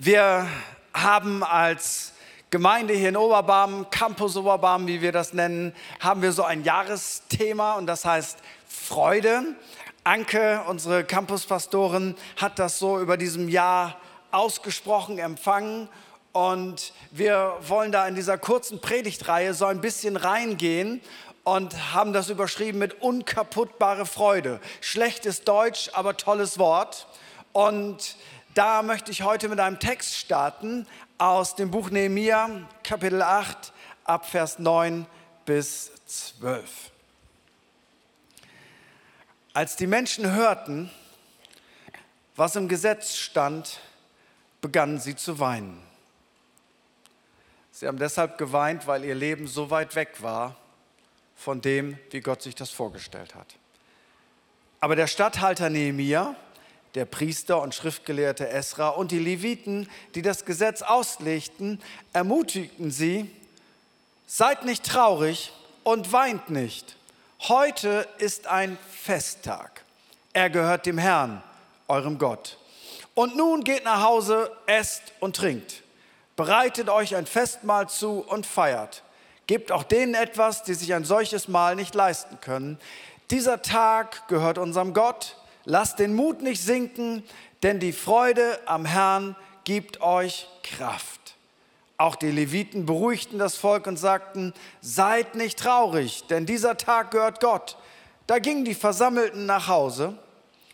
Wir haben als Gemeinde hier in Oberbarm, Campus Oberbarm, wie wir das nennen, haben wir so ein Jahresthema und das heißt Freude. Anke, unsere Campuspastorin, hat das so über diesem Jahr ausgesprochen empfangen und wir wollen da in dieser kurzen Predigtreihe so ein bisschen reingehen und haben das überschrieben mit unkaputtbare Freude. Schlechtes Deutsch, aber tolles Wort. Und da möchte ich heute mit einem Text starten aus dem Buch Nehemia, Kapitel 8, ab Vers 9 bis 12. Als die Menschen hörten, was im Gesetz stand, begannen sie zu weinen. Sie haben deshalb geweint, weil ihr Leben so weit weg war von dem, wie Gott sich das vorgestellt hat. Aber der Statthalter Nehemia, der Priester und Schriftgelehrte Esra und die Leviten, die das Gesetz auslegten, ermutigten sie, seid nicht traurig und weint nicht. Heute ist ein Festtag. Er gehört dem Herrn, eurem Gott. Und nun geht nach Hause, esst und trinkt. Bereitet euch ein Festmahl zu und feiert. Gebt auch denen etwas, die sich ein solches Mahl nicht leisten können. Dieser Tag gehört unserem Gott. Lasst den Mut nicht sinken, denn die Freude am Herrn gibt euch Kraft. Auch die Leviten beruhigten das Volk und sagten, seid nicht traurig, denn dieser Tag gehört Gott. Da gingen die Versammelten nach Hause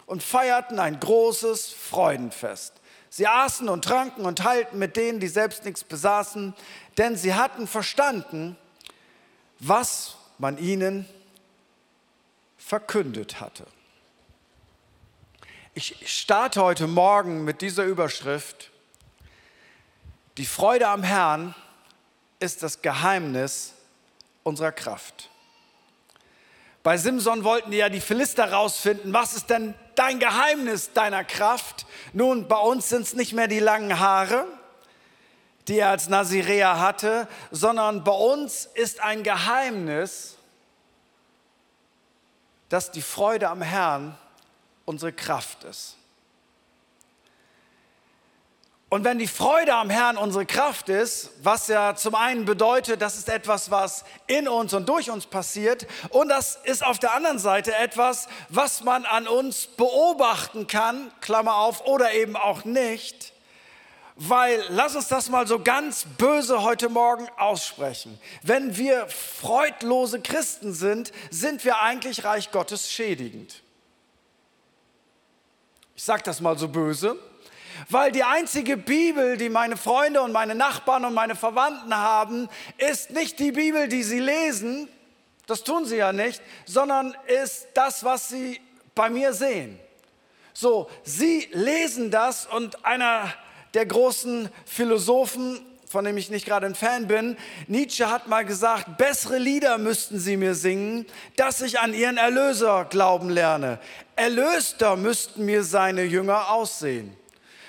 und feierten ein großes Freudenfest. Sie aßen und tranken und teilten mit denen, die selbst nichts besaßen, denn sie hatten verstanden, was man ihnen verkündet hatte. Ich starte heute Morgen mit dieser Überschrift. Die Freude am Herrn ist das Geheimnis unserer Kraft. Bei Simson wollten die ja die Philister rausfinden, was ist denn dein Geheimnis deiner Kraft? Nun, bei uns sind es nicht mehr die langen Haare, die er als Nazirea hatte, sondern bei uns ist ein Geheimnis, dass die Freude am Herrn unsere Kraft ist. Und wenn die Freude am Herrn unsere Kraft ist, was ja zum einen bedeutet, das ist etwas, was in uns und durch uns passiert, und das ist auf der anderen Seite etwas, was man an uns beobachten kann, Klammer auf, oder eben auch nicht, weil, lass uns das mal so ganz böse heute Morgen aussprechen. Wenn wir freudlose Christen sind, sind wir eigentlich Reich Gottes schädigend. Ich sage das mal so böse. Weil die einzige Bibel, die meine Freunde und meine Nachbarn und meine Verwandten haben, ist nicht die Bibel, die sie lesen, das tun sie ja nicht, sondern ist das, was sie bei mir sehen. So, sie lesen das und einer der großen Philosophen, von dem ich nicht gerade ein Fan bin, Nietzsche hat mal gesagt, bessere Lieder müssten sie mir singen, dass ich an ihren Erlöser glauben lerne. Erlöster müssten mir seine Jünger aussehen.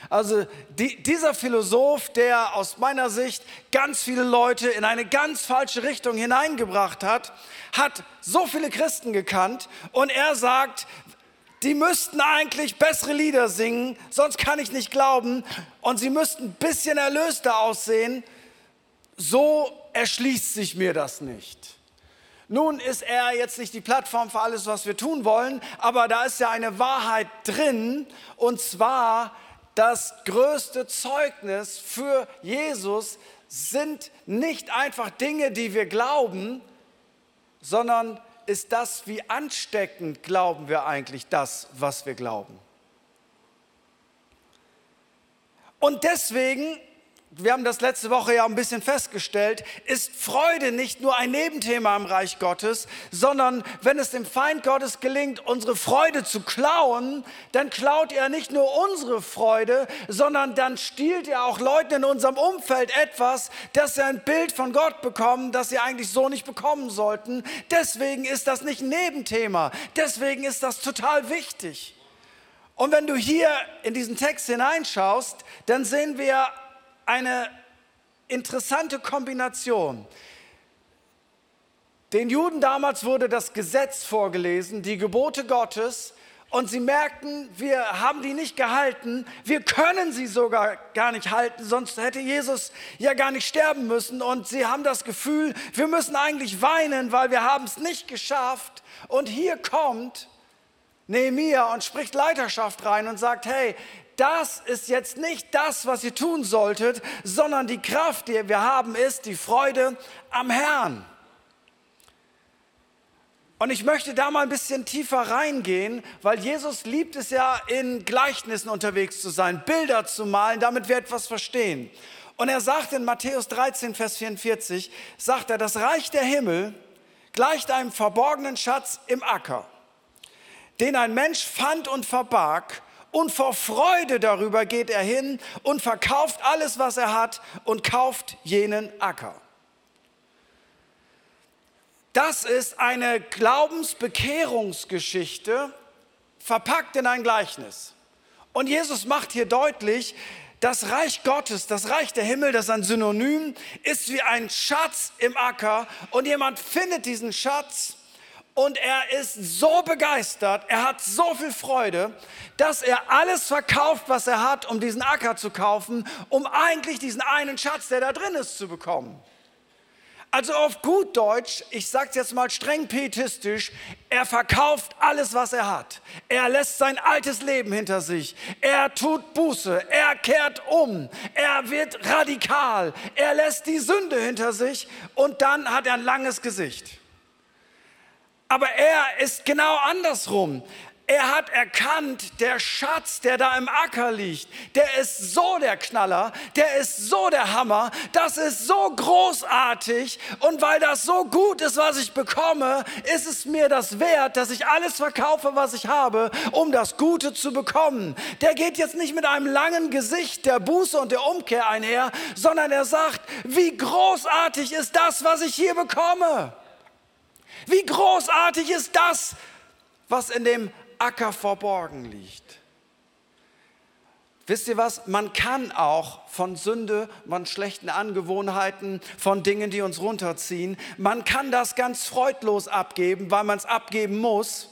Also die, dieser Philosoph, der aus meiner Sicht ganz viele Leute in eine ganz falsche Richtung hineingebracht hat, hat so viele Christen gekannt und er sagt, die müssten eigentlich bessere Lieder singen, sonst kann ich nicht glauben und sie müssten ein bisschen erlöster aussehen. So erschließt sich mir das nicht. Nun ist er jetzt nicht die Plattform für alles, was wir tun wollen, aber da ist ja eine Wahrheit drin und zwar, das größte Zeugnis für Jesus sind nicht einfach Dinge, die wir glauben, sondern ist das, wie ansteckend glauben wir eigentlich das, was wir glauben. Und deswegen wir haben das letzte Woche ja ein bisschen festgestellt, ist Freude nicht nur ein Nebenthema im Reich Gottes, sondern wenn es dem Feind Gottes gelingt, unsere Freude zu klauen, dann klaut er nicht nur unsere Freude, sondern dann stiehlt er auch Leuten in unserem Umfeld etwas, dass sie ein Bild von Gott bekommen, das sie eigentlich so nicht bekommen sollten. Deswegen ist das nicht ein Nebenthema, deswegen ist das total wichtig. Und wenn du hier in diesen Text hineinschaust, dann sehen wir eine interessante Kombination. Den Juden damals wurde das Gesetz vorgelesen, die Gebote Gottes, und sie merkten, wir haben die nicht gehalten, wir können sie sogar gar nicht halten, sonst hätte Jesus ja gar nicht sterben müssen. Und sie haben das Gefühl, wir müssen eigentlich weinen, weil wir haben es nicht geschafft. Und hier kommt Nehemia und spricht Leiterschaft rein und sagt, hey, das ist jetzt nicht das, was ihr tun solltet, sondern die Kraft, die wir haben, ist die Freude am Herrn. Und ich möchte da mal ein bisschen tiefer reingehen, weil Jesus liebt es ja, in Gleichnissen unterwegs zu sein, Bilder zu malen, damit wir etwas verstehen. Und er sagt in Matthäus 13, Vers 44, sagt er, das Reich der Himmel gleicht einem verborgenen Schatz im Acker, den ein Mensch fand und verbarg, und vor Freude darüber geht er hin und verkauft alles, was er hat und kauft jenen Acker. Das ist eine Glaubensbekehrungsgeschichte verpackt in ein Gleichnis. Und Jesus macht hier deutlich, das Reich Gottes, das Reich der Himmel, das ist ein Synonym, ist wie ein Schatz im Acker und jemand findet diesen Schatz und er ist so begeistert, er hat so viel Freude, dass er alles verkauft, was er hat, um diesen Acker zu kaufen, um eigentlich diesen einen Schatz, der da drin ist, zu bekommen. Also auf gut Deutsch, ich sage es jetzt mal streng pietistisch, er verkauft alles, was er hat. Er lässt sein altes Leben hinter sich. Er tut Buße. Er kehrt um. Er wird radikal. Er lässt die Sünde hinter sich und dann hat er ein langes Gesicht. Aber er ist genau andersrum. Er hat erkannt, der Schatz, der da im Acker liegt, der ist so der Knaller, der ist so der Hammer, das ist so großartig und weil das so gut ist, was ich bekomme, ist es mir das wert, dass ich alles verkaufe, was ich habe, um das Gute zu bekommen. Der geht jetzt nicht mit einem langen Gesicht der Buße und der Umkehr einher, sondern er sagt, wie großartig ist das, was ich hier bekomme. Wie großartig ist das, was in dem Acker verborgen liegt. Wisst ihr was? Man kann auch von Sünde, von schlechten Angewohnheiten, von Dingen, die uns runterziehen, man kann das ganz freudlos abgeben, weil man es abgeben muss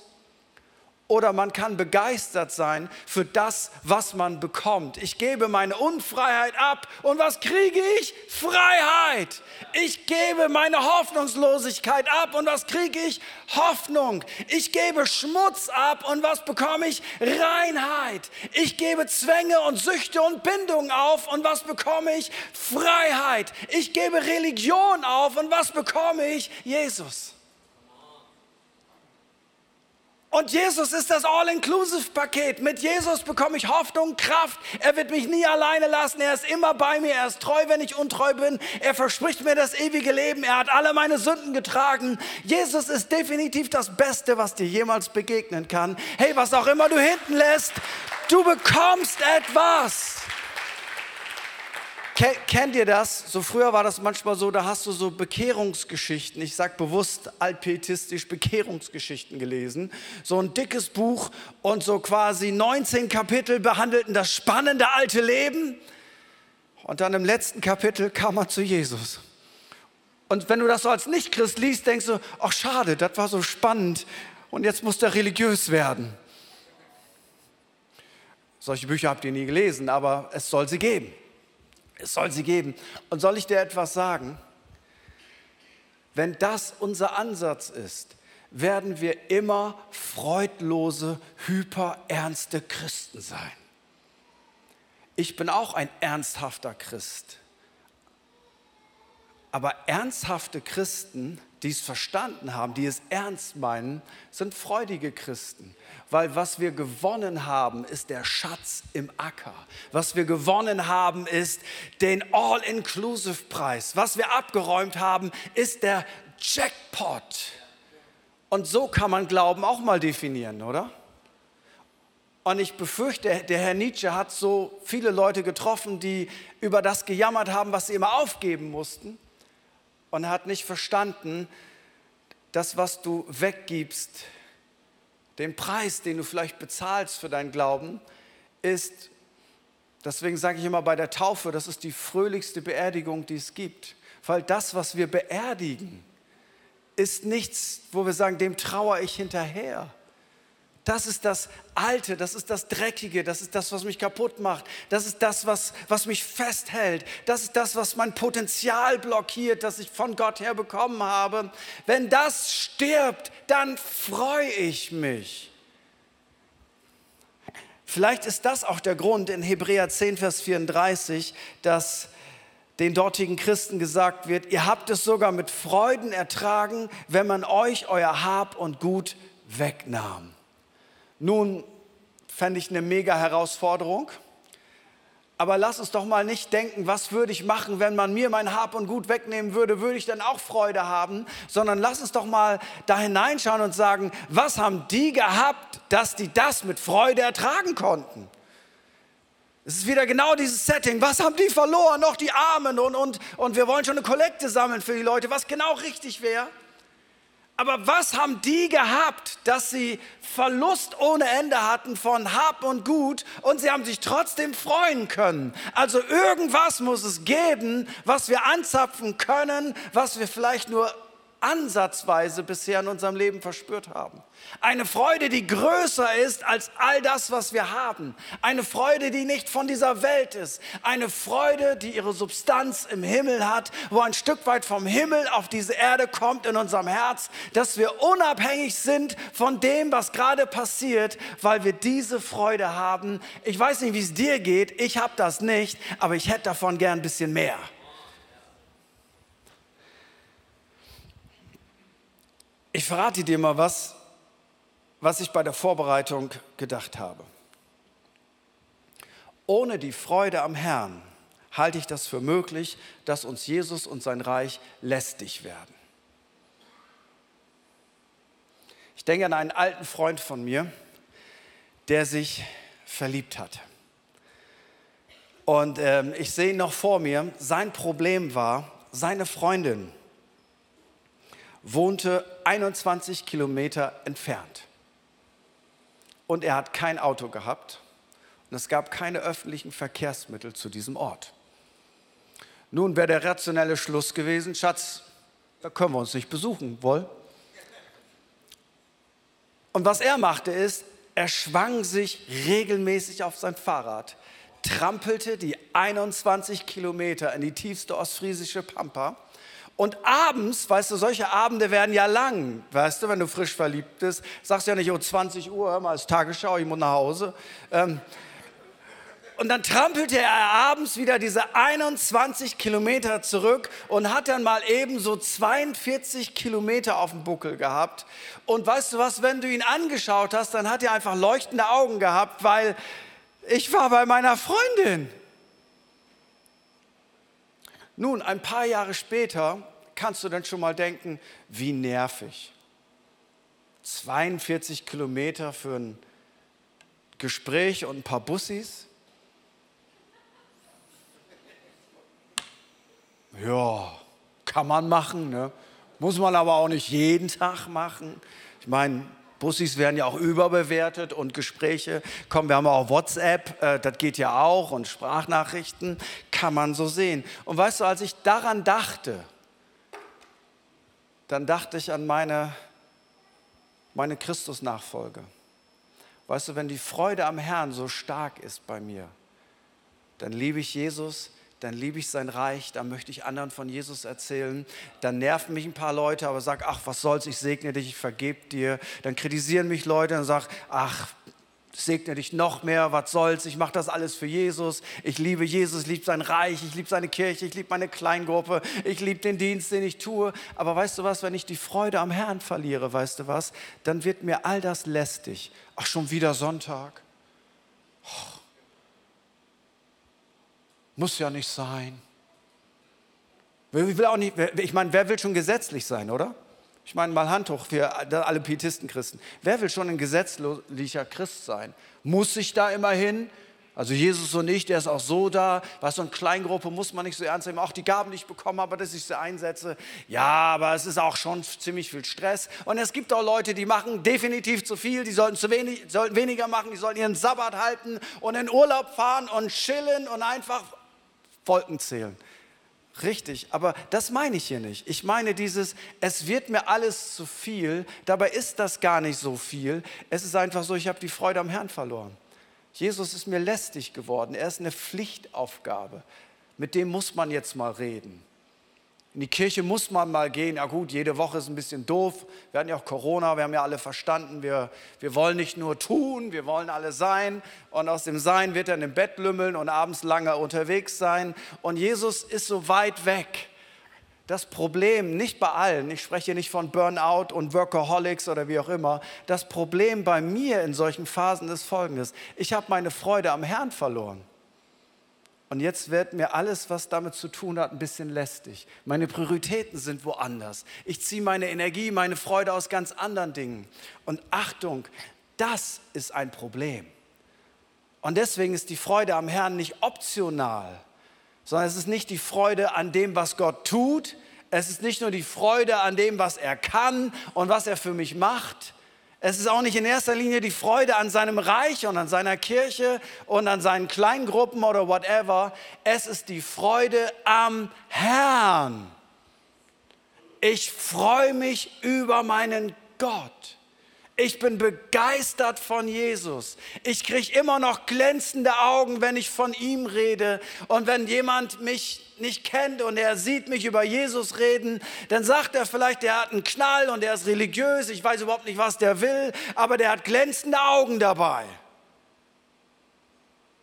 oder man kann begeistert sein für das, was man bekommt. Ich gebe meine Unfreiheit ab und was kriege ich? Freiheit. Ich gebe meine Hoffnungslosigkeit ab und was kriege ich? Hoffnung. Ich gebe Schmutz ab und was bekomme ich? Reinheit. Ich gebe Zwänge und Süchte und Bindungen auf und was bekomme ich? Freiheit. Ich gebe Religion auf und was bekomme ich? Jesus. Und Jesus ist das All-Inclusive-Paket. Mit Jesus bekomme ich Hoffnung, Kraft. Er wird mich nie alleine lassen. Er ist immer bei mir. Er ist treu, wenn ich untreu bin. Er verspricht mir das ewige Leben. Er hat alle meine Sünden getragen. Jesus ist definitiv das Beste, was dir jemals begegnen kann. Hey, was auch immer du hinten lässt, du bekommst etwas. Kennt ihr das? So früher war das manchmal so, da hast du so Bekehrungsgeschichten, ich sage bewusst altpietistisch Bekehrungsgeschichten gelesen. So ein dickes Buch und so quasi 19 Kapitel behandelten das spannende alte Leben. Und dann im letzten Kapitel kam er zu Jesus. Und wenn du das so als Nichtchrist liest, denkst du, ach schade, das war so spannend und jetzt muss der religiös werden. Solche Bücher habt ihr nie gelesen, aber es soll sie geben. Es soll sie geben. Und soll ich dir etwas sagen? Wenn das unser Ansatz ist, werden wir immer freudlose, hyperernste Christen sein. Ich bin auch ein ernsthafter Christ. Aber ernsthafte Christen die es verstanden haben, die es ernst meinen, sind freudige Christen. Weil was wir gewonnen haben, ist der Schatz im Acker. Was wir gewonnen haben, ist den All-Inclusive-Preis. Was wir abgeräumt haben, ist der Jackpot. Und so kann man Glauben auch mal definieren, oder? Und ich befürchte, der Herr Nietzsche hat so viele Leute getroffen, die über das gejammert haben, was sie immer aufgeben mussten und hat nicht verstanden, das, was du weggibst, den Preis, den du vielleicht bezahlst für deinen Glauben, ist, deswegen sage ich immer bei der Taufe, das ist die fröhlichste Beerdigung, die es gibt. Weil das, was wir beerdigen, ist nichts, wo wir sagen, dem trauere ich hinterher. Das ist das Alte, das ist das Dreckige, das ist das, was mich kaputt macht, das ist das, was, was mich festhält, das ist das, was mein Potenzial blockiert, das ich von Gott her bekommen habe. Wenn das stirbt, dann freue ich mich. Vielleicht ist das auch der Grund in Hebräer 10, Vers 34, dass den dortigen Christen gesagt wird, ihr habt es sogar mit Freuden ertragen, wenn man euch euer Hab und Gut wegnahm. Nun fände ich eine mega Herausforderung. Aber lass uns doch mal nicht denken, was würde ich machen, wenn man mir mein Hab und Gut wegnehmen würde, würde ich dann auch Freude haben, sondern lass uns doch mal da hineinschauen und sagen, was haben die gehabt, dass die das mit Freude ertragen konnten? Es ist wieder genau dieses Setting. Was haben die verloren? Noch die Armen und, und, und wir wollen schon eine Kollekte sammeln für die Leute, was genau richtig wäre. Aber was haben die gehabt, dass sie Verlust ohne Ende hatten von Hab und Gut und sie haben sich trotzdem freuen können? Also irgendwas muss es geben, was wir anzapfen können, was wir vielleicht nur ansatzweise bisher in unserem Leben verspürt haben. Eine Freude, die größer ist als all das, was wir haben. Eine Freude, die nicht von dieser Welt ist. Eine Freude, die ihre Substanz im Himmel hat, wo ein Stück weit vom Himmel auf diese Erde kommt in unserem Herz, dass wir unabhängig sind von dem, was gerade passiert, weil wir diese Freude haben. Ich weiß nicht, wie es dir geht, ich habe das nicht, aber ich hätte davon gern ein bisschen mehr. Ich verrate dir mal was, was ich bei der Vorbereitung gedacht habe. Ohne die Freude am Herrn halte ich das für möglich, dass uns Jesus und sein Reich lästig werden. Ich denke an einen alten Freund von mir, der sich verliebt hat. Und ähm, ich sehe ihn noch vor mir, sein Problem war, seine Freundin wohnte 21 Kilometer entfernt und er hat kein Auto gehabt und es gab keine öffentlichen Verkehrsmittel zu diesem Ort. Nun wäre der rationelle Schluss gewesen, Schatz, da können wir uns nicht besuchen wollen. Und was er machte ist, er schwang sich regelmäßig auf sein Fahrrad, trampelte die 21 Kilometer in die tiefste ostfriesische Pampa und abends, weißt du, solche Abende werden ja lang, weißt du, wenn du frisch verliebt bist, sagst du ja nicht, oh 20 Uhr, hör mal, ist Tagesschau, ich muss nach Hause. Ähm, und dann trampelte er abends wieder diese 21 Kilometer zurück und hat dann mal eben so 42 Kilometer auf dem Buckel gehabt. Und weißt du was, wenn du ihn angeschaut hast, dann hat er einfach leuchtende Augen gehabt, weil ich war bei meiner Freundin. Nun, ein paar Jahre später kannst du dann schon mal denken, wie nervig. 42 Kilometer für ein Gespräch und ein paar Bussis. Ja, kann man machen, ne? muss man aber auch nicht jeden Tag machen. Ich meine, Bussis werden ja auch überbewertet und Gespräche kommen. Wir haben auch WhatsApp, äh, das geht ja auch und Sprachnachrichten kann man so sehen. Und weißt du, als ich daran dachte, dann dachte ich an meine, meine Christusnachfolge. Weißt du, wenn die Freude am Herrn so stark ist bei mir, dann liebe ich Jesus, dann liebe ich sein Reich, dann möchte ich anderen von Jesus erzählen. Dann nerven mich ein paar Leute, aber sag, ach, was soll's, ich segne dich, ich vergebe dir. Dann kritisieren mich Leute und sag, ach, segne dich noch mehr, was soll's, ich mache das alles für Jesus. Ich liebe Jesus, ich liebe sein Reich, ich liebe seine Kirche, ich liebe meine Kleingruppe, ich liebe den Dienst, den ich tue. Aber weißt du was, wenn ich die Freude am Herrn verliere, weißt du was, dann wird mir all das lästig. Ach, schon wieder Sonntag. Oh muss ja nicht sein. Ich, will auch nicht, ich meine, wer will schon gesetzlich sein, oder? Ich meine, mal Hand hoch für alle Pietistenchristen. Wer will schon ein gesetzlicher Christ sein? Muss ich da immer hin? Also Jesus und ich, der ist auch so da. Was so eine Kleingruppe muss man nicht so ernst nehmen. Auch die Gaben, ich bekommen habe, dass ich sie einsetze. Ja, aber es ist auch schon ziemlich viel Stress. Und es gibt auch Leute, die machen definitiv zu viel. Die sollten zu wenig, sollten weniger machen. Die sollten ihren Sabbat halten und in Urlaub fahren und chillen und einfach Wolken zählen. Richtig, aber das meine ich hier nicht. Ich meine dieses, es wird mir alles zu viel, dabei ist das gar nicht so viel. Es ist einfach so, ich habe die Freude am Herrn verloren. Jesus ist mir lästig geworden, er ist eine Pflichtaufgabe. Mit dem muss man jetzt mal reden. In die Kirche muss man mal gehen. Ja gut, jede Woche ist ein bisschen doof. Wir hatten ja auch Corona, wir haben ja alle verstanden, wir, wir wollen nicht nur tun, wir wollen alle sein. Und aus dem Sein wird er im Bett lümmeln und abends lange unterwegs sein. Und Jesus ist so weit weg. Das Problem, nicht bei allen, ich spreche nicht von Burnout und Workaholics oder wie auch immer, das Problem bei mir in solchen Phasen ist folgendes. Ich habe meine Freude am Herrn verloren. Und jetzt wird mir alles, was damit zu tun hat, ein bisschen lästig. Meine Prioritäten sind woanders. Ich ziehe meine Energie, meine Freude aus ganz anderen Dingen. Und Achtung, das ist ein Problem. Und deswegen ist die Freude am Herrn nicht optional, sondern es ist nicht die Freude an dem, was Gott tut. Es ist nicht nur die Freude an dem, was er kann und was er für mich macht, es ist auch nicht in erster Linie die Freude an seinem Reich und an seiner Kirche und an seinen Kleingruppen oder whatever. Es ist die Freude am Herrn. Ich freue mich über meinen Gott. Ich bin begeistert von Jesus. Ich kriege immer noch glänzende Augen, wenn ich von ihm rede. Und wenn jemand mich nicht kennt und er sieht mich über Jesus reden, dann sagt er vielleicht, der hat einen Knall und der ist religiös. Ich weiß überhaupt nicht, was der will, aber der hat glänzende Augen dabei.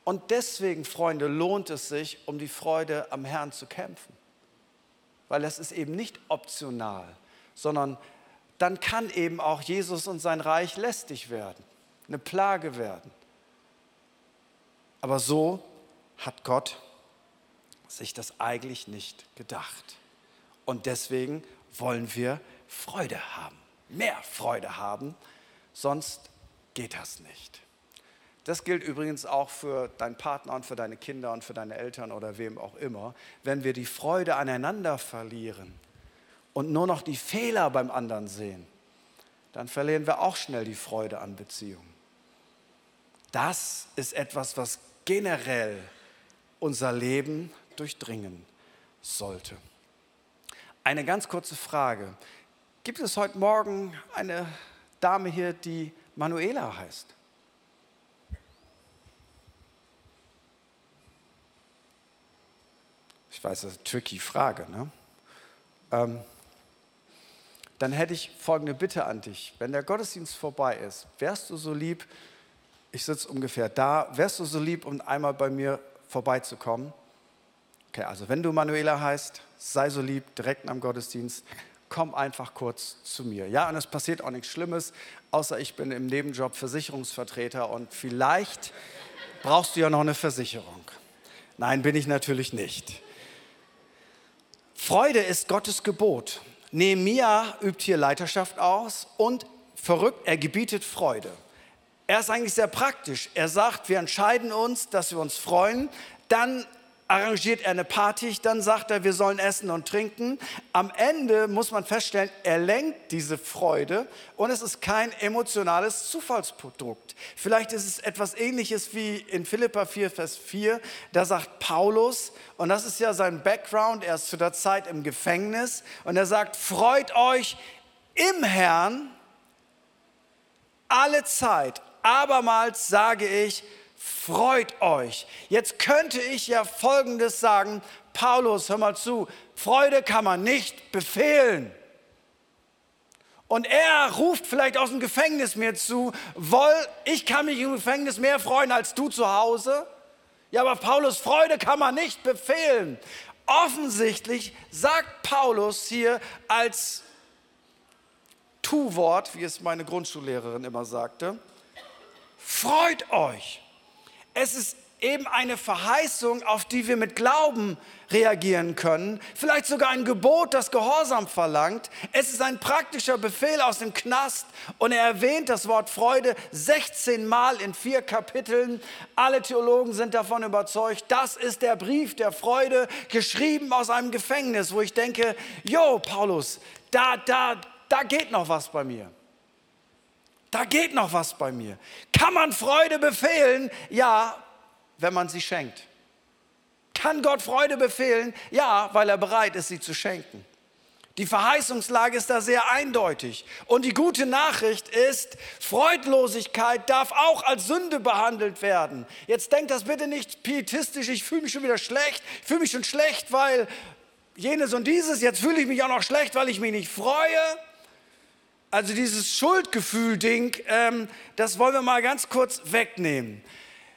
Und deswegen, Freunde, lohnt es sich, um die Freude am Herrn zu kämpfen. Weil es ist eben nicht optional, sondern dann kann eben auch Jesus und sein Reich lästig werden, eine Plage werden. Aber so hat Gott sich das eigentlich nicht gedacht. Und deswegen wollen wir Freude haben, mehr Freude haben, sonst geht das nicht. Das gilt übrigens auch für deinen Partner und für deine Kinder und für deine Eltern oder wem auch immer. Wenn wir die Freude aneinander verlieren, und nur noch die Fehler beim anderen sehen, dann verlieren wir auch schnell die Freude an Beziehungen. Das ist etwas, was generell unser Leben durchdringen sollte. Eine ganz kurze Frage. Gibt es heute Morgen eine Dame hier, die Manuela heißt? Ich weiß, das ist eine tricky Frage. Ne? Ähm, dann hätte ich folgende Bitte an dich. Wenn der Gottesdienst vorbei ist, wärst du so lieb, ich sitze ungefähr da, wärst du so lieb, um einmal bei mir vorbeizukommen? Okay, also wenn du Manuela heißt, sei so lieb, direkt am Gottesdienst, komm einfach kurz zu mir. Ja, und es passiert auch nichts Schlimmes, außer ich bin im Nebenjob Versicherungsvertreter und vielleicht brauchst du ja noch eine Versicherung. Nein, bin ich natürlich nicht. Freude ist Gottes Gebot. Nehemia übt hier Leiterschaft aus und verrückt, er gebietet Freude. Er ist eigentlich sehr praktisch. Er sagt, wir entscheiden uns, dass wir uns freuen. Dann arrangiert er eine Party, dann sagt er, wir sollen essen und trinken. Am Ende muss man feststellen, er lenkt diese Freude und es ist kein emotionales Zufallsprodukt. Vielleicht ist es etwas ähnliches wie in Philippa 4, Vers 4, da sagt Paulus, und das ist ja sein Background, er ist zu der Zeit im Gefängnis, und er sagt, freut euch im Herrn alle Zeit. Abermals sage ich, freut euch. Jetzt könnte ich ja Folgendes sagen, Paulus, hör mal zu, Freude kann man nicht befehlen. Und er ruft vielleicht aus dem Gefängnis mir zu, woll, ich kann mich im Gefängnis mehr freuen als du zu Hause. Ja, aber Paulus, Freude kann man nicht befehlen. Offensichtlich sagt Paulus hier als Tu-Wort, wie es meine Grundschullehrerin immer sagte, freut euch. Es ist eben eine Verheißung, auf die wir mit Glauben reagieren können. Vielleicht sogar ein Gebot, das Gehorsam verlangt. Es ist ein praktischer Befehl aus dem Knast und er erwähnt das Wort Freude 16 Mal in vier Kapiteln. Alle Theologen sind davon überzeugt, das ist der Brief der Freude, geschrieben aus einem Gefängnis, wo ich denke, jo, Paulus, da, da, da geht noch was bei mir. Da geht noch was bei mir. Kann man Freude befehlen? Ja, wenn man sie schenkt. kann Gott Freude befehlen? Ja, weil er bereit ist, sie zu schenken. Die Verheißungslage ist da sehr eindeutig. Und die gute Nachricht ist, Freudlosigkeit darf auch als Sünde behandelt werden. Jetzt denkt das bitte nicht pietistisch, ich fühle mich schon wieder schlecht, ich fühle mich schon schlecht, weil jenes und dieses, jetzt fühle ich mich auch noch schlecht, weil ich mich nicht freue. Also dieses Schuldgefühl-Ding, ähm, das wollen wir mal ganz kurz wegnehmen.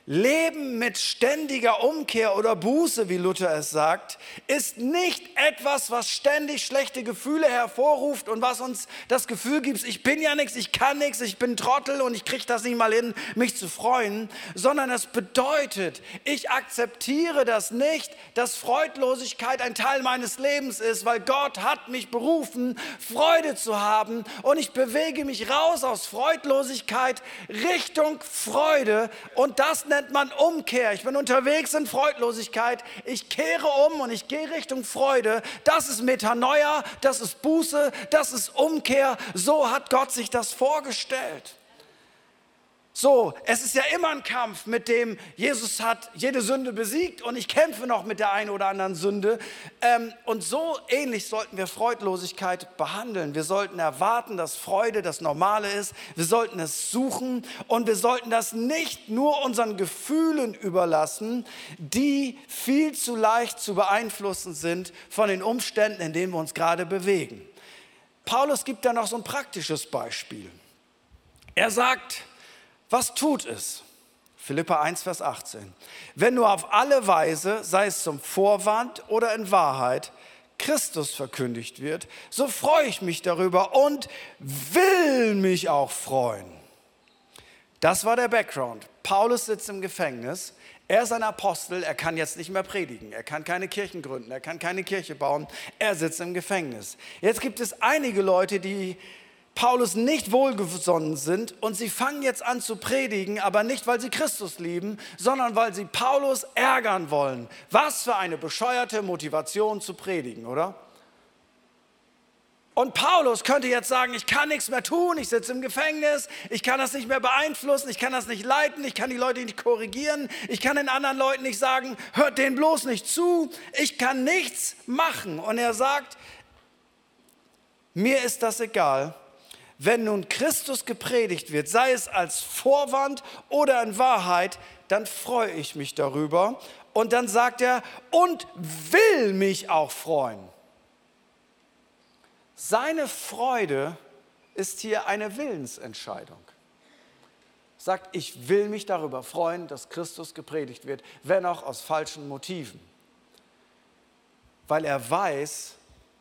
Leben mit ständiger Umkehr oder Buße, wie Luther es sagt, ist nicht etwas, was ständig schlechte Gefühle hervorruft und was uns das Gefühl gibt, ich bin ja nichts, ich kann nichts, ich bin Trottel und ich kriege das nicht mal hin, mich zu freuen, sondern es bedeutet, ich akzeptiere das nicht, dass Freudlosigkeit ein Teil meines Lebens ist, weil Gott hat mich berufen, Freude zu haben und ich bewege mich raus aus Freudlosigkeit Richtung Freude und das nennt man Umkehr. Ich bin unterwegs in Freudlosigkeit. Ich kehre um und ich gehe Richtung Freude. Das ist Metanoia, das ist Buße, das ist Umkehr. So hat Gott sich das vorgestellt. So, es ist ja immer ein Kampf, mit dem Jesus hat jede Sünde besiegt und ich kämpfe noch mit der einen oder anderen Sünde. Ähm, und so ähnlich sollten wir Freudlosigkeit behandeln. Wir sollten erwarten, dass Freude das Normale ist. Wir sollten es suchen und wir sollten das nicht nur unseren Gefühlen überlassen, die viel zu leicht zu beeinflussen sind von den Umständen, in denen wir uns gerade bewegen. Paulus gibt da noch so ein praktisches Beispiel. Er sagt, was tut es? Philippa 1, Vers 18. Wenn nur auf alle Weise, sei es zum Vorwand oder in Wahrheit, Christus verkündigt wird, so freue ich mich darüber und will mich auch freuen. Das war der Background. Paulus sitzt im Gefängnis. Er ist ein Apostel, er kann jetzt nicht mehr predigen, er kann keine Kirchen gründen, er kann keine Kirche bauen, er sitzt im Gefängnis. Jetzt gibt es einige Leute, die Paulus nicht wohlgesonnen sind und sie fangen jetzt an zu predigen, aber nicht, weil sie Christus lieben, sondern weil sie Paulus ärgern wollen. Was für eine bescheuerte Motivation zu predigen, oder? Und Paulus könnte jetzt sagen, ich kann nichts mehr tun, ich sitze im Gefängnis, ich kann das nicht mehr beeinflussen, ich kann das nicht leiten, ich kann die Leute nicht korrigieren, ich kann den anderen Leuten nicht sagen, hört denen bloß nicht zu, ich kann nichts machen. Und er sagt, mir ist das egal, wenn nun Christus gepredigt wird, sei es als Vorwand oder in Wahrheit, dann freue ich mich darüber. Und dann sagt er, und will mich auch freuen. Seine Freude ist hier eine Willensentscheidung. Sagt, ich will mich darüber freuen, dass Christus gepredigt wird, wenn auch aus falschen Motiven. Weil er weiß,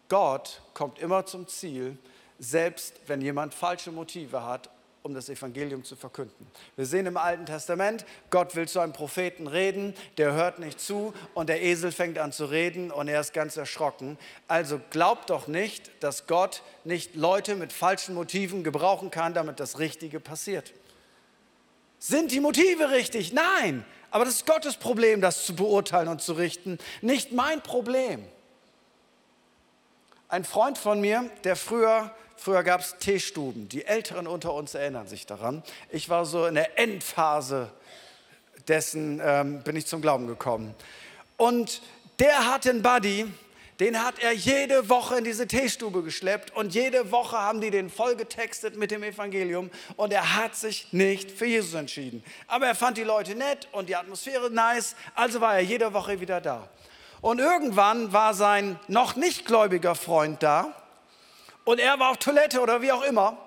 Gott kommt immer zum Ziel, selbst wenn jemand falsche Motive hat, um das Evangelium zu verkünden. Wir sehen im Alten Testament, Gott will zu einem Propheten reden, der hört nicht zu und der Esel fängt an zu reden und er ist ganz erschrocken. Also glaubt doch nicht, dass Gott nicht Leute mit falschen Motiven gebrauchen kann, damit das Richtige passiert. Sind die Motive richtig? Nein, aber das ist Gottes Problem, das zu beurteilen und zu richten, nicht mein Problem. Ein Freund von mir, der früher Früher gab es Teestuben. Die Älteren unter uns erinnern sich daran. Ich war so in der Endphase dessen, ähm, bin ich zum Glauben gekommen. Und der hatte einen Buddy, den hat er jede Woche in diese Teestube geschleppt und jede Woche haben die den vollgetextet mit dem Evangelium und er hat sich nicht für Jesus entschieden. Aber er fand die Leute nett und die Atmosphäre nice, also war er jede Woche wieder da. Und irgendwann war sein noch nicht gläubiger Freund da und er war auf Toilette oder wie auch immer.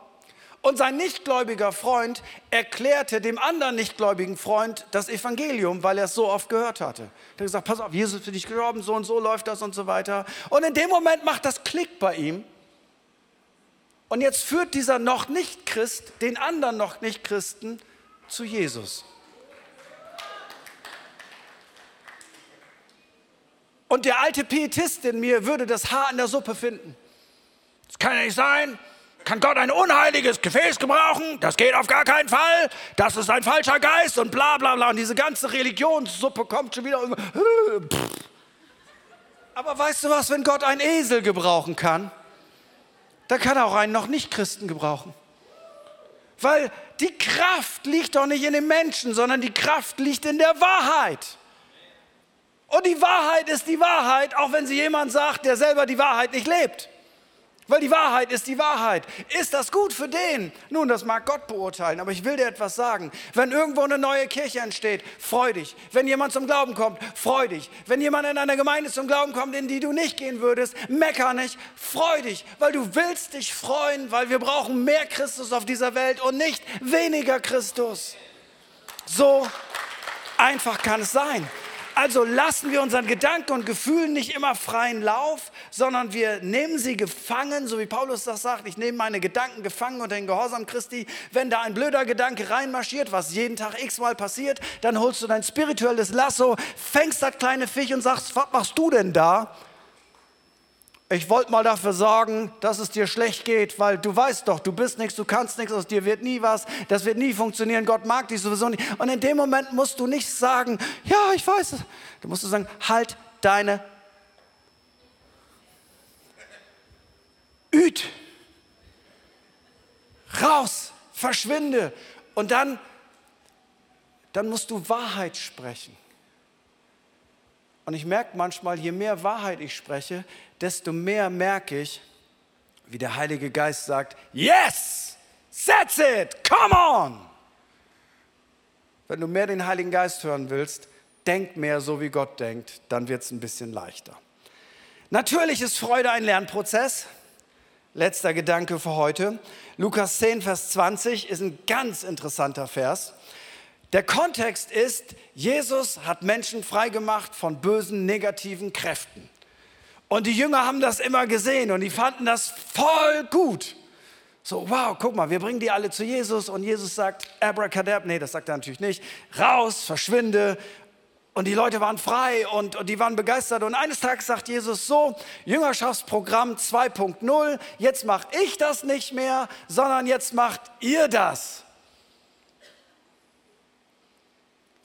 Und sein nichtgläubiger Freund erklärte dem anderen nichtgläubigen Freund das Evangelium, weil er es so oft gehört hatte. Er hat gesagt, pass auf, Jesus ist für dich gestorben, so und so läuft das und so weiter. Und in dem Moment macht das Klick bei ihm. Und jetzt führt dieser noch nicht Christ den anderen noch nicht Christen zu Jesus. Und der alte Pietist in mir würde das Haar in der Suppe finden. Das kann ja nicht sein. Kann Gott ein unheiliges Gefäß gebrauchen? Das geht auf gar keinen Fall. Das ist ein falscher Geist und bla bla bla. Und diese ganze Religionssuppe kommt schon wieder. Aber weißt du was, wenn Gott einen Esel gebrauchen kann, dann kann er auch einen noch nicht Christen gebrauchen. Weil die Kraft liegt doch nicht in den Menschen, sondern die Kraft liegt in der Wahrheit. Und die Wahrheit ist die Wahrheit, auch wenn sie jemand sagt, der selber die Wahrheit nicht lebt. Weil die Wahrheit ist die Wahrheit. Ist das gut für den? Nun, das mag Gott beurteilen, aber ich will dir etwas sagen. Wenn irgendwo eine neue Kirche entsteht, freu dich. Wenn jemand zum Glauben kommt, freu dich. Wenn jemand in einer Gemeinde zum Glauben kommt, in die du nicht gehen würdest, mecker nicht, freu dich, weil du willst dich freuen, weil wir brauchen mehr Christus auf dieser Welt und nicht weniger Christus. So einfach kann es sein. Also lassen wir unseren Gedanken und Gefühlen nicht immer freien Lauf, sondern wir nehmen sie gefangen, so wie Paulus das sagt. Ich nehme meine Gedanken gefangen unter den Gehorsam Christi. Wenn da ein blöder Gedanke reinmarschiert, was jeden Tag x-mal passiert, dann holst du dein spirituelles Lasso, fängst das kleine Fisch und sagst, was machst du denn da? Ich wollte mal dafür sorgen, dass es dir schlecht geht, weil du weißt doch, du bist nichts, du kannst nichts, aus dir wird nie was, das wird nie funktionieren, Gott mag dich sowieso nicht. Und in dem Moment musst du nicht sagen, ja, ich weiß es. Du musst sagen, halt deine Üt. Raus, verschwinde. Und dann, dann musst du Wahrheit sprechen. Und ich merke manchmal, je mehr Wahrheit ich spreche, desto mehr merke ich, wie der Heilige Geist sagt, yes, that's it, come on. Wenn du mehr den Heiligen Geist hören willst, denk mehr so, wie Gott denkt, dann wird es ein bisschen leichter. Natürlich ist Freude ein Lernprozess. Letzter Gedanke für heute. Lukas 10, Vers 20 ist ein ganz interessanter Vers. Der Kontext ist, Jesus hat Menschen freigemacht von bösen, negativen Kräften. Und die Jünger haben das immer gesehen und die fanden das voll gut. So, wow, guck mal, wir bringen die alle zu Jesus und Jesus sagt, Abracadabra, nee, das sagt er natürlich nicht, raus, verschwinde. Und die Leute waren frei und, und die waren begeistert. Und eines Tages sagt Jesus so, Jüngerschaftsprogramm 2.0, jetzt mache ich das nicht mehr, sondern jetzt macht ihr das.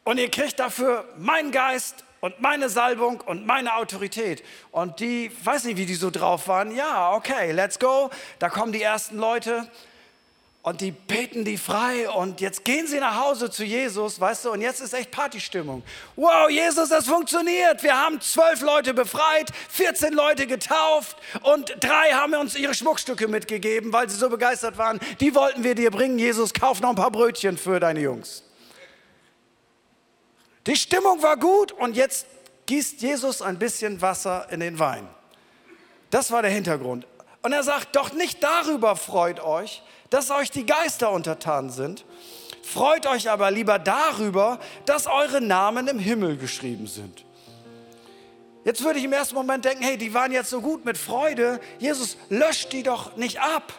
Und ihr kriegt dafür meinen Geist und meine Salbung und meine Autorität. Und die, weiß nicht, wie die so drauf waren. Ja, okay, let's go. Da kommen die ersten Leute und die beten die frei und jetzt gehen sie nach Hause zu Jesus, weißt du, und jetzt ist echt Partystimmung. Wow, Jesus, das funktioniert. Wir haben zwölf Leute befreit, 14 Leute getauft und drei haben uns ihre Schmuckstücke mitgegeben, weil sie so begeistert waren. Die wollten wir dir bringen. Jesus, kauf noch ein paar Brötchen für deine Jungs. Die Stimmung war gut und jetzt gießt Jesus ein bisschen Wasser in den Wein. Das war der Hintergrund. Und er sagt, doch nicht darüber freut euch, dass euch die Geister untertan sind. Freut euch aber lieber darüber, dass eure Namen im Himmel geschrieben sind. Jetzt würde ich im ersten Moment denken, hey, die waren jetzt so gut mit Freude. Jesus löscht die doch nicht ab.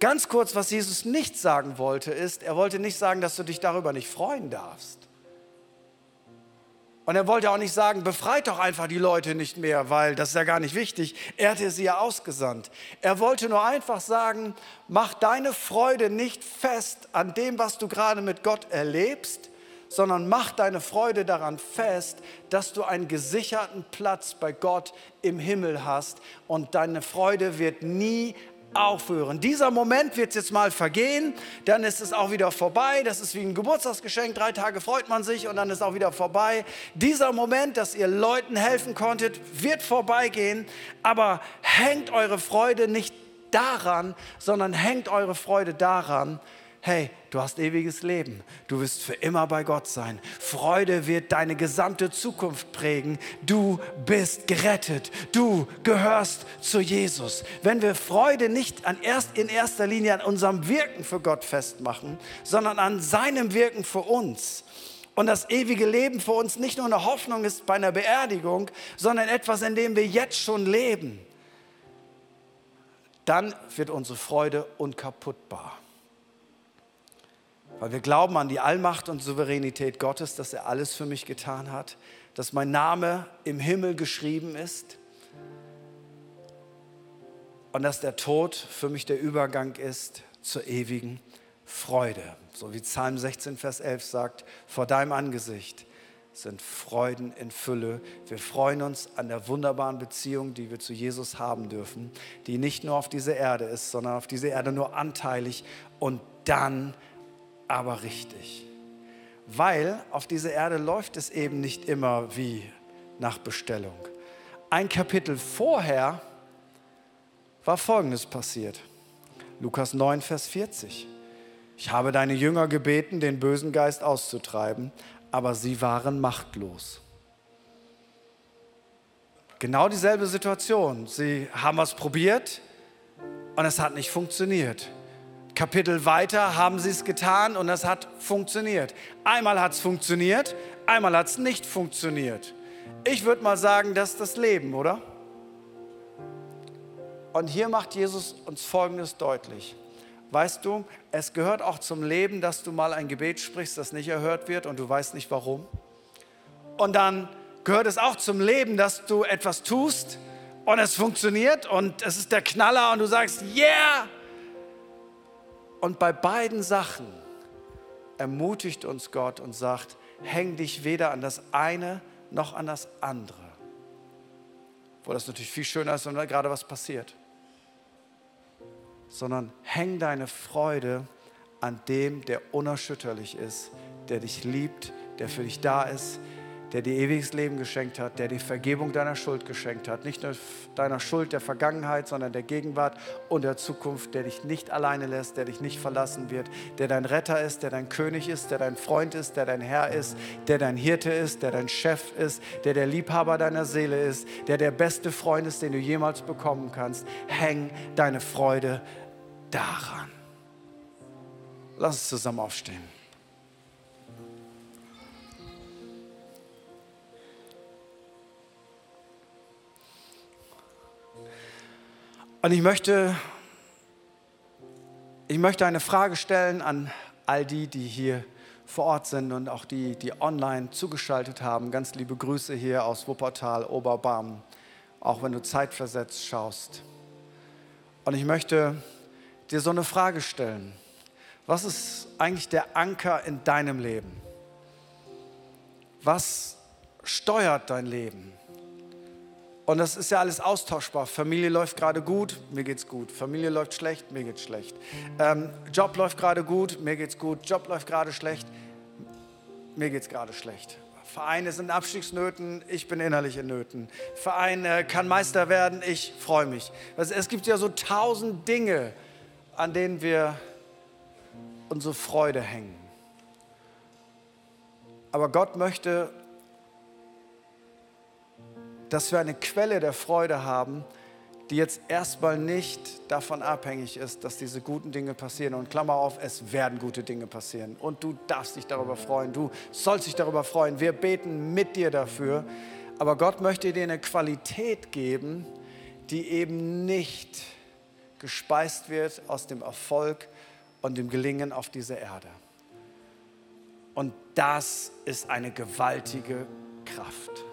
Ganz kurz, was Jesus nicht sagen wollte, ist, er wollte nicht sagen, dass du dich darüber nicht freuen darfst. Und er wollte auch nicht sagen, befreit doch einfach die Leute nicht mehr, weil das ist ja gar nicht wichtig. Er hatte sie ja ausgesandt. Er wollte nur einfach sagen, mach deine Freude nicht fest an dem, was du gerade mit Gott erlebst, sondern mach deine Freude daran fest, dass du einen gesicherten Platz bei Gott im Himmel hast und deine Freude wird nie aufhören. Dieser Moment wird jetzt mal vergehen, dann ist es auch wieder vorbei. Das ist wie ein Geburtstagsgeschenk. Drei Tage freut man sich und dann ist auch wieder vorbei. Dieser Moment, dass ihr Leuten helfen konntet, wird vorbeigehen. Aber hängt eure Freude nicht daran, sondern hängt eure Freude daran, hey, du hast ewiges Leben, du wirst für immer bei Gott sein. Freude wird deine gesamte Zukunft prägen. Du bist gerettet, du gehörst zu Jesus. Wenn wir Freude nicht an erst, in erster Linie an unserem Wirken für Gott festmachen, sondern an seinem Wirken für uns, und das ewige Leben für uns nicht nur eine Hoffnung ist bei einer Beerdigung, sondern etwas, in dem wir jetzt schon leben, dann wird unsere Freude unkaputtbar. Weil wir glauben an die Allmacht und Souveränität Gottes, dass er alles für mich getan hat, dass mein Name im Himmel geschrieben ist und dass der Tod für mich der Übergang ist zur ewigen Freude. So wie Psalm 16, Vers 11 sagt, vor deinem Angesicht sind Freuden in Fülle. Wir freuen uns an der wunderbaren Beziehung, die wir zu Jesus haben dürfen, die nicht nur auf dieser Erde ist, sondern auf dieser Erde nur anteilig und dann aber richtig. weil auf dieser Erde läuft es eben nicht immer wie nach Bestellung. Ein Kapitel vorher war Folgendes passiert. Lukas 9, Vers 40. Ich habe deine Jünger gebeten, den bösen Geist auszutreiben, aber sie waren machtlos. Genau dieselbe Situation. Sie haben was probiert und es hat nicht funktioniert. Kapitel weiter haben sie es getan und es hat funktioniert. Einmal hat es funktioniert, einmal hat es nicht funktioniert. Ich würde mal sagen, das ist das Leben, oder? Und hier macht Jesus uns Folgendes deutlich. Weißt du, es gehört auch zum Leben, dass du mal ein Gebet sprichst, das nicht erhört wird und du weißt nicht warum. Und dann gehört es auch zum Leben, dass du etwas tust und es funktioniert und es ist der Knaller und du sagst, yeah! Und bei beiden Sachen ermutigt uns Gott und sagt, häng dich weder an das eine noch an das andere. Wo das natürlich viel schöner ist, wenn da gerade was passiert. Sondern häng deine Freude an dem, der unerschütterlich ist, der dich liebt, der für dich da ist, der dir ewiges Leben geschenkt hat, der dir Vergebung deiner Schuld geschenkt hat. Nicht nur deiner Schuld der Vergangenheit, sondern der Gegenwart und der Zukunft, der dich nicht alleine lässt, der dich nicht verlassen wird, der dein Retter ist, der dein König ist, der dein Freund ist, der dein Herr ist, der dein Hirte ist, der dein Chef ist, der der Liebhaber deiner Seele ist, der der beste Freund ist, den du jemals bekommen kannst. Häng deine Freude daran. Lass uns zusammen aufstehen. Und ich möchte, ich möchte eine Frage stellen an all die, die hier vor Ort sind und auch die, die online zugeschaltet haben. Ganz liebe Grüße hier aus Wuppertal, Oberbarm, auch wenn du zeitversetzt schaust. Und ich möchte dir so eine Frage stellen. Was ist eigentlich der Anker in deinem Leben? Was steuert dein Leben? Und das ist ja alles austauschbar. Familie läuft gerade gut, mir geht's gut. Familie läuft schlecht, mir geht's schlecht. Ähm, Job läuft gerade gut, mir geht's gut. Job läuft gerade schlecht, mir geht's gerade schlecht. Verein ist in Abstiegsnöten, ich bin innerlich in Nöten. Verein äh, kann Meister werden, ich freue mich. Also es gibt ja so tausend Dinge, an denen wir unsere Freude hängen. Aber Gott möchte dass wir eine Quelle der Freude haben, die jetzt erstmal nicht davon abhängig ist, dass diese guten Dinge passieren. Und Klammer auf, es werden gute Dinge passieren. Und du darfst dich darüber freuen. Du sollst dich darüber freuen. Wir beten mit dir dafür. Aber Gott möchte dir eine Qualität geben, die eben nicht gespeist wird aus dem Erfolg und dem Gelingen auf dieser Erde. Und das ist eine gewaltige Kraft.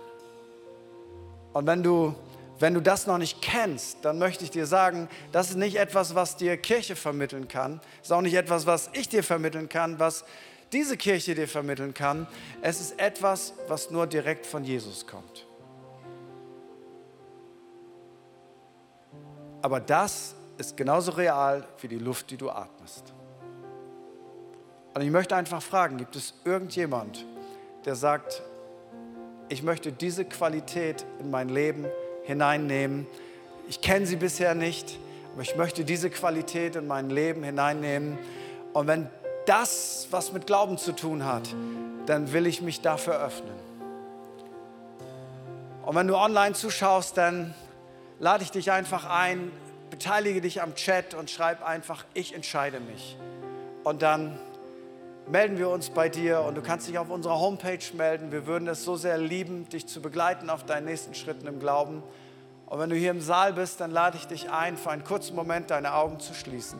Und wenn du, wenn du das noch nicht kennst, dann möchte ich dir sagen, das ist nicht etwas, was dir Kirche vermitteln kann. Das ist auch nicht etwas, was ich dir vermitteln kann, was diese Kirche dir vermitteln kann. Es ist etwas, was nur direkt von Jesus kommt. Aber das ist genauso real wie die Luft, die du atmest. Und ich möchte einfach fragen, gibt es irgendjemand, der sagt, ich möchte diese Qualität in mein Leben hineinnehmen. Ich kenne sie bisher nicht, aber ich möchte diese Qualität in mein Leben hineinnehmen. Und wenn das was mit Glauben zu tun hat, dann will ich mich dafür öffnen. Und wenn du online zuschaust, dann lade ich dich einfach ein, beteilige dich am Chat und schreib einfach, ich entscheide mich. Und dann melden wir uns bei dir und du kannst dich auf unserer Homepage melden. Wir würden es so sehr lieben, dich zu begleiten auf deinen nächsten Schritten im Glauben. Und wenn du hier im Saal bist, dann lade ich dich ein, für einen kurzen Moment deine Augen zu schließen.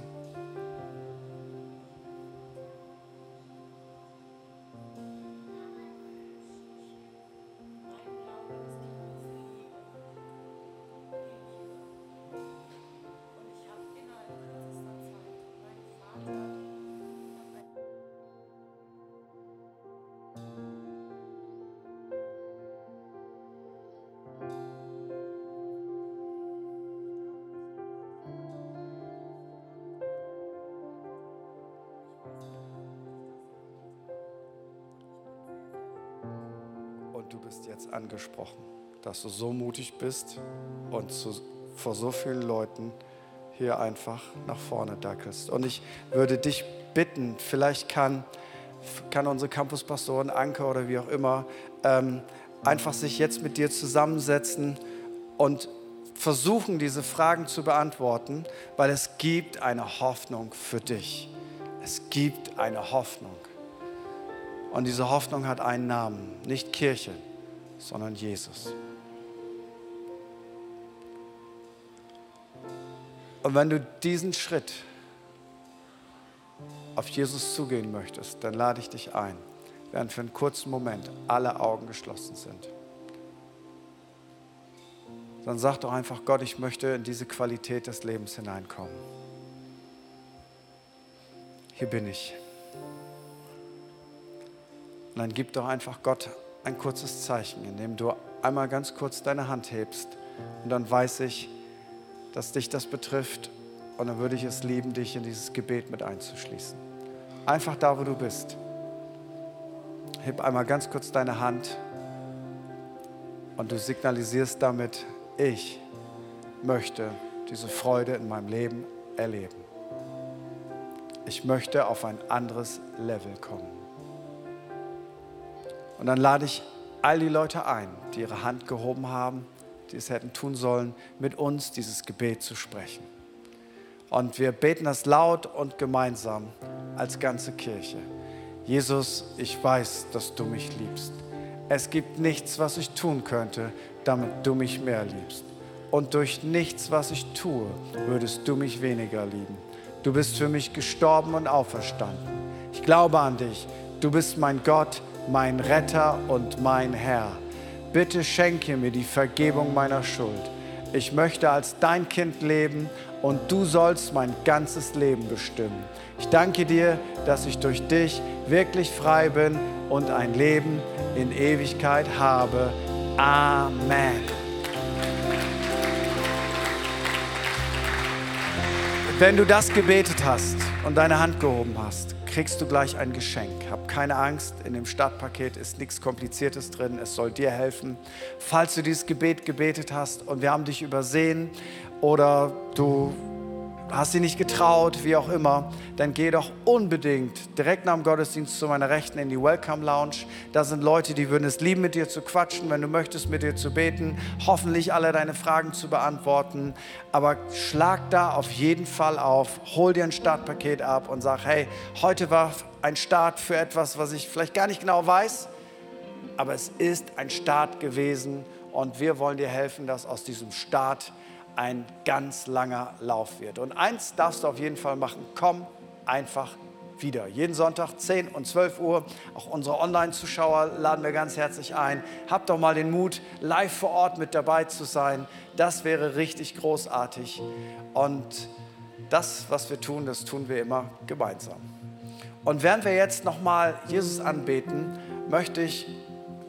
Angesprochen, dass du so mutig bist und zu, vor so vielen Leuten hier einfach nach vorne dackelst. Und ich würde dich bitten, vielleicht kann, kann unsere Campuspastorin Anke oder wie auch immer ähm, einfach sich jetzt mit dir zusammensetzen und versuchen, diese Fragen zu beantworten, weil es gibt eine Hoffnung für dich. Es gibt eine Hoffnung. Und diese Hoffnung hat einen Namen, nicht Kirche, sondern Jesus. Und wenn du diesen Schritt auf Jesus zugehen möchtest, dann lade ich dich ein, während für einen kurzen Moment alle Augen geschlossen sind. Dann sag doch einfach, Gott, ich möchte in diese Qualität des Lebens hineinkommen. Hier bin ich. Und dann gib doch einfach Gott ein kurzes Zeichen, indem du einmal ganz kurz deine Hand hebst. Und dann weiß ich, dass dich das betrifft. Und dann würde ich es lieben, dich in dieses Gebet mit einzuschließen. Einfach da, wo du bist. Heb einmal ganz kurz deine Hand und du signalisierst damit, ich möchte diese Freude in meinem Leben erleben. Ich möchte auf ein anderes Level kommen. Und dann lade ich all die Leute ein, die ihre Hand gehoben haben, die es hätten tun sollen, mit uns dieses Gebet zu sprechen. Und wir beten das laut und gemeinsam als ganze Kirche. Jesus, ich weiß, dass du mich liebst. Es gibt nichts, was ich tun könnte, damit du mich mehr liebst. Und durch nichts, was ich tue, würdest du mich weniger lieben. Du bist für mich gestorben und auferstanden. Ich glaube an dich. Du bist mein Gott, mein Retter und mein Herr. Bitte schenke mir die Vergebung meiner Schuld. Ich möchte als dein Kind leben und du sollst mein ganzes Leben bestimmen. Ich danke dir, dass ich durch dich wirklich frei bin und ein Leben in Ewigkeit habe. Amen. Wenn du das gebetet hast und deine Hand gehoben hast, kriegst du gleich ein Geschenk. Hab keine Angst, in dem Startpaket ist nichts Kompliziertes drin, es soll dir helfen. Falls du dieses Gebet gebetet hast und wir haben dich übersehen oder du hast sie nicht getraut, wie auch immer, dann geh doch unbedingt direkt nach dem Gottesdienst zu meiner Rechten in die Welcome Lounge. Da sind Leute, die würden es lieben, mit dir zu quatschen, wenn du möchtest, mit dir zu beten, hoffentlich alle deine Fragen zu beantworten. Aber schlag da auf jeden Fall auf, hol dir ein Startpaket ab und sag, hey, heute war ein Start für etwas, was ich vielleicht gar nicht genau weiß, aber es ist ein Start gewesen und wir wollen dir helfen, dass aus diesem Start ein ganz langer Lauf wird. Und eins darfst du auf jeden Fall machen, komm einfach wieder. Jeden Sonntag 10 und 12 Uhr. Auch unsere Online-Zuschauer laden wir ganz herzlich ein. Habt doch mal den Mut, live vor Ort mit dabei zu sein. Das wäre richtig großartig. Und das, was wir tun, das tun wir immer gemeinsam. Und während wir jetzt nochmal Jesus anbeten, möchte ich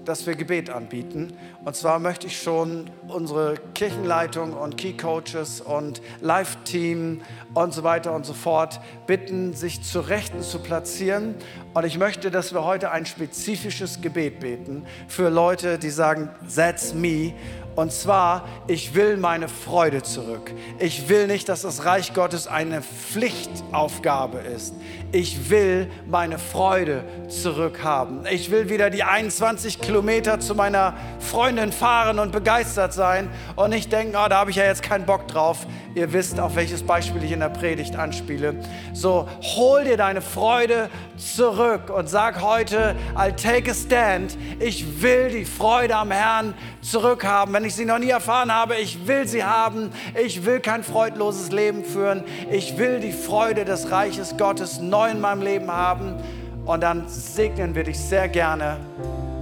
dass wir Gebet anbieten. Und zwar möchte ich schon unsere Kirchenleitung und Key Coaches und Live-Team und so weiter und so fort bitten, sich zu Rechten zu platzieren. Und ich möchte, dass wir heute ein spezifisches Gebet beten für Leute, die sagen, that's me. Und zwar, ich will meine Freude zurück. Ich will nicht, dass das Reich Gottes eine Pflichtaufgabe ist. Ich will meine Freude zurückhaben. Ich will wieder die 21 Kilometer zu meiner Freundin fahren und begeistert sein und nicht denken, oh, da habe ich ja jetzt keinen Bock drauf. Ihr wisst, auf welches Beispiel ich in der Predigt anspiele. So, hol dir deine Freude zurück und sag heute, I'll take a stand. Ich will die Freude am Herrn zurückhaben. Wenn ich sie noch nie erfahren habe, ich will sie haben. Ich will kein freudloses Leben führen. Ich will die Freude des Reiches Gottes neu in meinem Leben haben. Und dann segnen wir dich sehr gerne.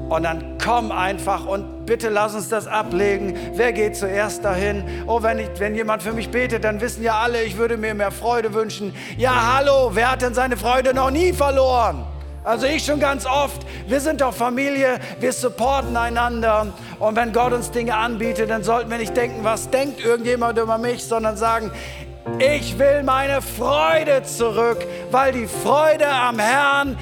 Und dann komm einfach und bitte lass uns das ablegen. Wer geht zuerst dahin? Oh, wenn, ich, wenn jemand für mich betet, dann wissen ja alle, ich würde mir mehr Freude wünschen. Ja, hallo, wer hat denn seine Freude noch nie verloren? Also ich schon ganz oft. Wir sind doch Familie, wir supporten einander. Und wenn Gott uns Dinge anbietet, dann sollten wir nicht denken, was denkt irgendjemand über mich, sondern sagen, ich will meine Freude zurück, weil die Freude am Herrn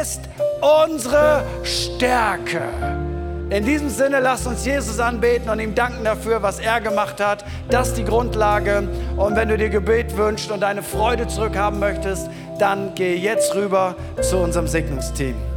ist unsere Stärke. In diesem Sinne, lasst uns Jesus anbeten und ihm danken dafür, was er gemacht hat. Das ist die Grundlage. Und wenn du dir Gebet wünschst und deine Freude zurückhaben möchtest, dann geh jetzt rüber zu unserem Segnungsteam.